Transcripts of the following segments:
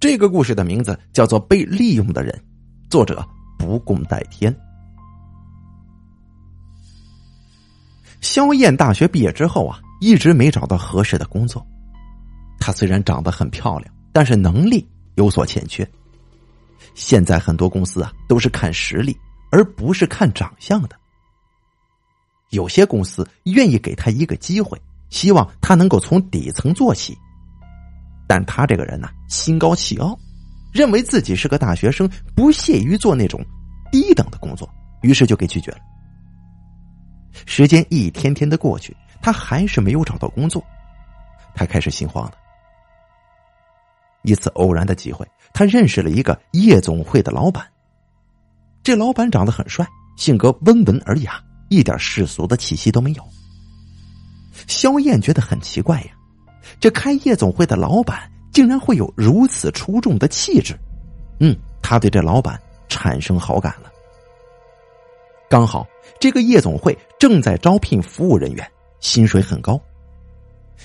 这个故事的名字叫做《被利用的人》，作者不共戴天。萧燕大学毕业之后啊，一直没找到合适的工作。她虽然长得很漂亮，但是能力有所欠缺。现在很多公司啊，都是看实力，而不是看长相的。有些公司愿意给他一个机会，希望他能够从底层做起。但他这个人呢，心高气傲，认为自己是个大学生，不屑于做那种低等的工作，于是就给拒绝了。时间一天天的过去，他还是没有找到工作，他开始心慌了。一次偶然的机会，他认识了一个夜总会的老板。这老板长得很帅，性格温文尔雅，一点世俗的气息都没有。萧燕觉得很奇怪呀。这开夜总会的老板竟然会有如此出众的气质，嗯，他对这老板产生好感了。刚好这个夜总会正在招聘服务人员，薪水很高。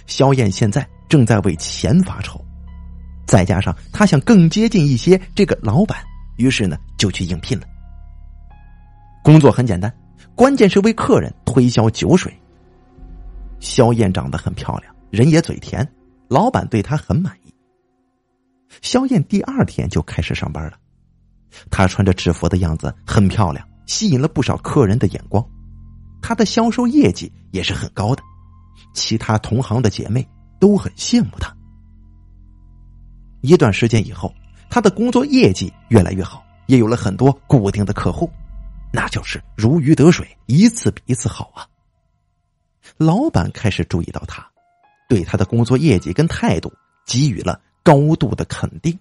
萧燕现在正在为钱发愁，再加上他想更接近一些这个老板，于是呢就去应聘了。工作很简单，关键是为客人推销酒水。萧燕长得很漂亮。人也嘴甜，老板对他很满意。萧燕第二天就开始上班了，她穿着制服的样子很漂亮，吸引了不少客人的眼光。她的销售业绩也是很高的，其他同行的姐妹都很羡慕她。一段时间以后，她的工作业绩越来越好，也有了很多固定的客户，那就是如鱼得水，一次比一次好啊。老板开始注意到她。对他的工作业绩跟态度给予了高度的肯定，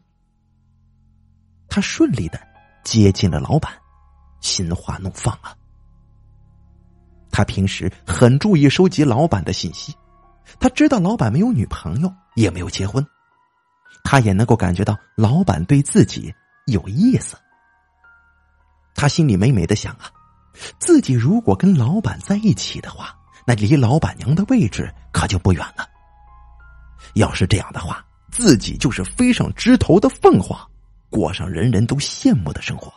他顺利的接近了老板，心花怒放啊！他平时很注意收集老板的信息，他知道老板没有女朋友，也没有结婚，他也能够感觉到老板对自己有意思。他心里美美的想啊，自己如果跟老板在一起的话，那离老板娘的位置可就不远了。要是这样的话，自己就是飞上枝头的凤凰，过上人人都羡慕的生活。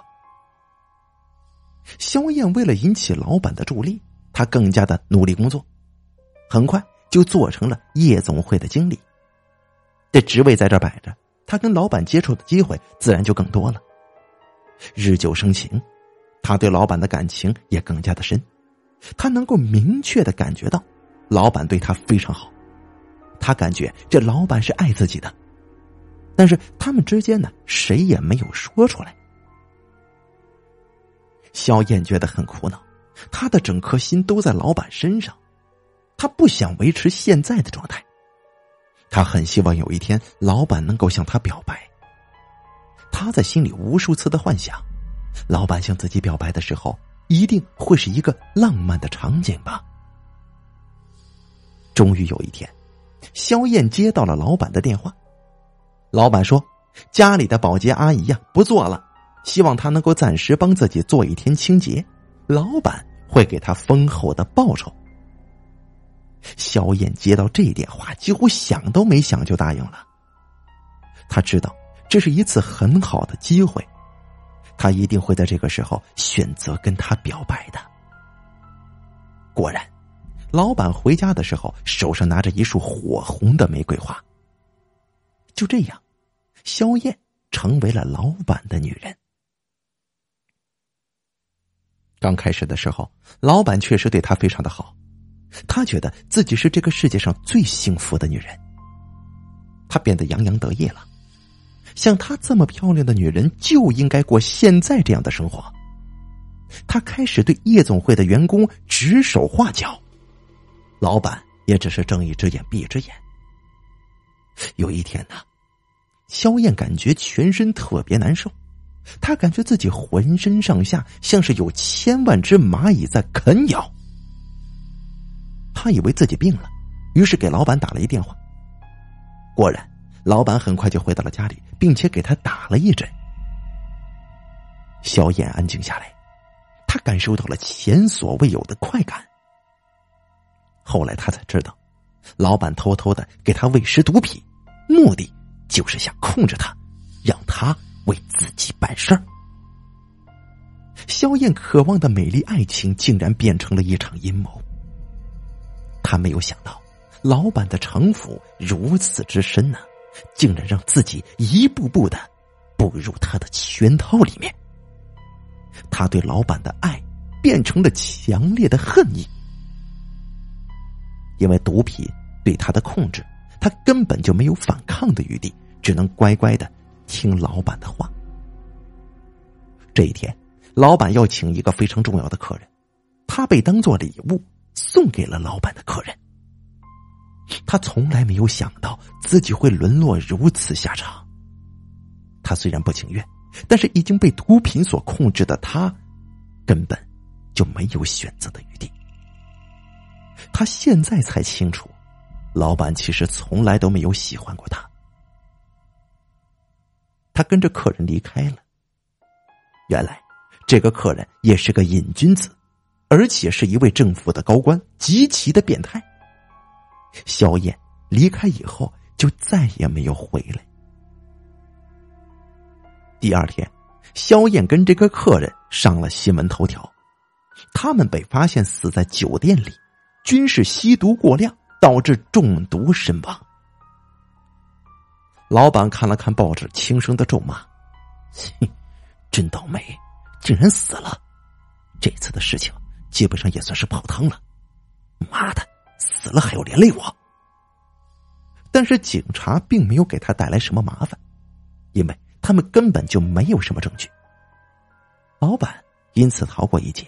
萧燕为了引起老板的注意，他更加的努力工作，很快就做成了夜总会的经理。这职位在这摆着，他跟老板接触的机会自然就更多了。日久生情，他对老板的感情也更加的深，他能够明确的感觉到，老板对他非常好。他感觉这老板是爱自己的，但是他们之间呢，谁也没有说出来。萧燕觉得很苦恼，他的整颗心都在老板身上，他不想维持现在的状态，他很希望有一天老板能够向他表白。他在心里无数次的幻想，老板向自己表白的时候，一定会是一个浪漫的场景吧。终于有一天。肖燕接到了老板的电话，老板说：“家里的保洁阿姨呀不做了，希望她能够暂时帮自己做一天清洁，老板会给她丰厚的报酬。”肖燕接到这电话，几乎想都没想就答应了。他知道这是一次很好的机会，他一定会在这个时候选择跟他表白的。果然。老板回家的时候，手上拿着一束火红的玫瑰花。就这样，萧燕成为了老板的女人。刚开始的时候，老板确实对她非常的好，他觉得自己是这个世界上最幸福的女人。她变得洋洋得意了，像她这么漂亮的女人就应该过现在这样的生活。他开始对夜总会的员工指手画脚。老板也只是睁一只眼闭一只眼。有一天呢，萧燕感觉全身特别难受，她感觉自己浑身上下像是有千万只蚂蚁在啃咬。她以为自己病了，于是给老板打了一电话。果然，老板很快就回到了家里，并且给他打了一针。萧燕安静下来，他感受到了前所未有的快感。后来他才知道，老板偷偷的给他喂食毒品，目的就是想控制他，让他为自己办事儿。萧燕渴望的美丽爱情，竟然变成了一场阴谋。他没有想到，老板的城府如此之深呢，竟然让自己一步步的步入他的圈套里面。他对老板的爱变成了强烈的恨意，因为毒品对他的控制，他根本就没有反抗的余地，只能乖乖的听老板的话。这一天，老板要请一个非常重要的客人，他被当做礼物送给了老板的客人。他从来没有想到自己会沦落如此下场。他虽然不情愿。但是已经被毒品所控制的他，根本就没有选择的余地。他现在才清楚，老板其实从来都没有喜欢过他。他跟着客人离开了。原来，这个客人也是个瘾君子，而且是一位政府的高官，极其的变态。萧燕离开以后，就再也没有回来。第二天，萧燕跟这个客人上了新闻头条，他们被发现死在酒店里，均是吸毒过量导致中毒身亡。老板看了看报纸，轻声的咒骂：“真倒霉，竟然死了！这次的事情基本上也算是泡汤了。妈的，死了还要连累我！”但是警察并没有给他带来什么麻烦，因为。他们根本就没有什么证据，老板因此逃过一劫。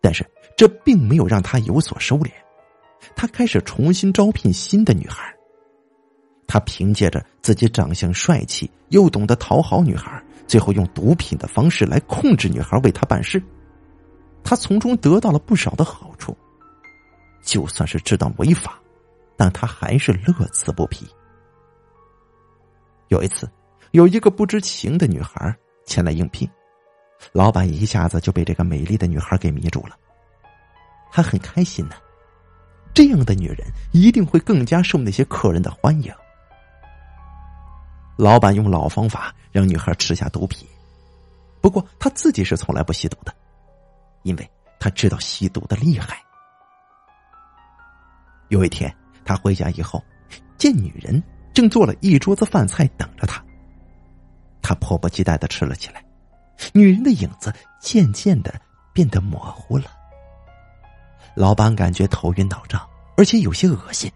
但是这并没有让他有所收敛，他开始重新招聘新的女孩。他凭借着自己长相帅气，又懂得讨好女孩，最后用毒品的方式来控制女孩为他办事。他从中得到了不少的好处，就算是知道违法，但他还是乐此不疲。有一次。有一个不知情的女孩前来应聘，老板一下子就被这个美丽的女孩给迷住了。他很开心呢，这样的女人一定会更加受那些客人的欢迎。老板用老方法让女孩吃下毒品，不过他自己是从来不吸毒的，因为他知道吸毒的厉害。有一天，他回家以后，见女人正做了一桌子饭菜等着他。他迫不及待的吃了起来，女人的影子渐渐的变得模糊了。老板感觉头晕脑胀，而且有些恶心。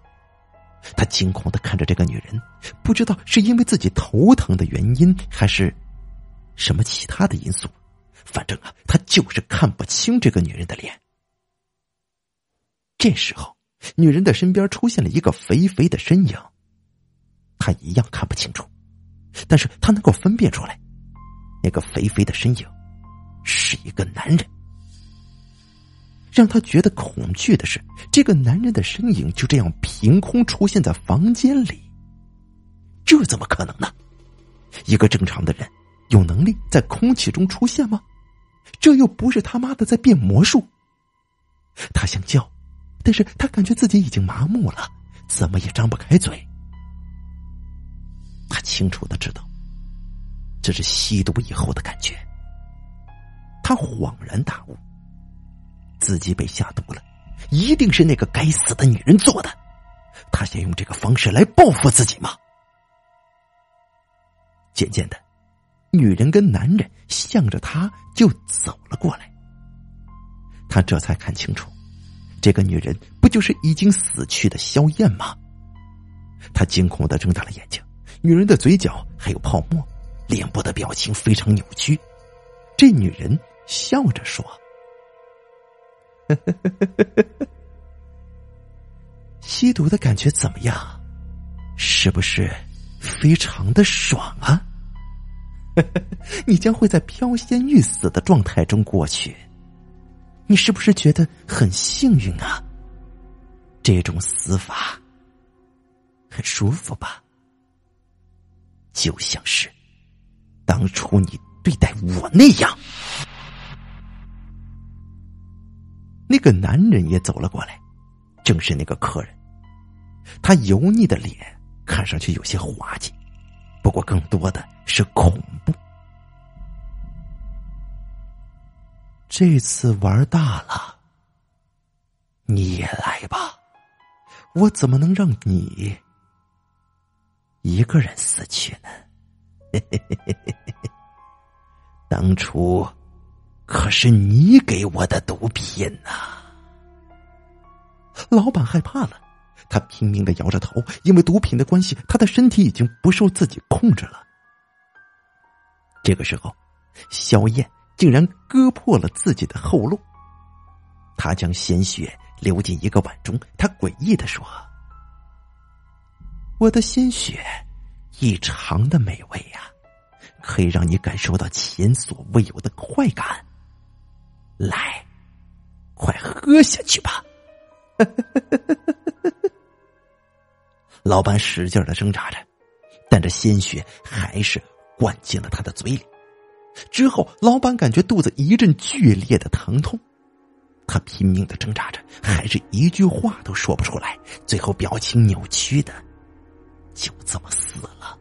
他惊恐的看着这个女人，不知道是因为自己头疼的原因，还是什么其他的因素。反正啊，他就是看不清这个女人的脸。这时候，女人的身边出现了一个肥肥的身影，他一样看不清楚。但是他能够分辨出来，那个肥肥的身影是一个男人。让他觉得恐惧的是，这个男人的身影就这样凭空出现在房间里。这怎么可能呢？一个正常的人有能力在空气中出现吗？这又不是他妈的在变魔术。他想叫，但是他感觉自己已经麻木了，怎么也张不开嘴。他清楚的知道，这是吸毒以后的感觉。他恍然大悟，自己被下毒了，一定是那个该死的女人做的。他想用这个方式来报复自己吗？渐渐的，女人跟男人向着他就走了过来。他这才看清楚，这个女人不就是已经死去的萧燕吗？他惊恐的睁大了眼睛。女人的嘴角还有泡沫，脸部的表情非常扭曲。这女人笑着说：“吸毒的感觉怎么样？是不是非常的爽啊？你将会在飘仙欲死的状态中过去。你是不是觉得很幸运啊？这种死法很舒服吧？”就像是当初你对待我那样，那个男人也走了过来，正是那个客人。他油腻的脸看上去有些滑稽，不过更多的是恐怖。这次玩大了，你也来吧，我怎么能让你一个人死去呢？当初可是你给我的毒品呐！老板害怕了，他拼命的摇着头，因为毒品的关系，他的身体已经不受自己控制了。这个时候，萧燕竟然割破了自己的后路，他将鲜血流进一个碗中，他诡异的说：“我的鲜血异常的美味呀，可以让你感受到前所未有的快感。来，快喝下去吧。”老板使劲的挣扎着，但这鲜血还是灌进了他的嘴里。之后，老板感觉肚子一阵剧烈的疼痛，他拼命的挣扎着，还是一句话都说不出来。最后，表情扭曲的，就这么死了。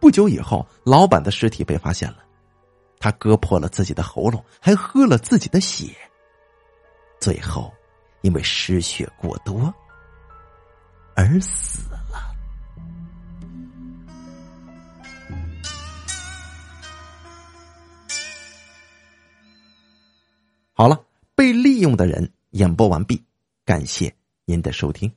不久以后，老板的尸体被发现了。他割破了自己的喉咙，还喝了自己的血，最后因为失血过多而死了。好了，被利用的人演播完毕，感谢您的收听。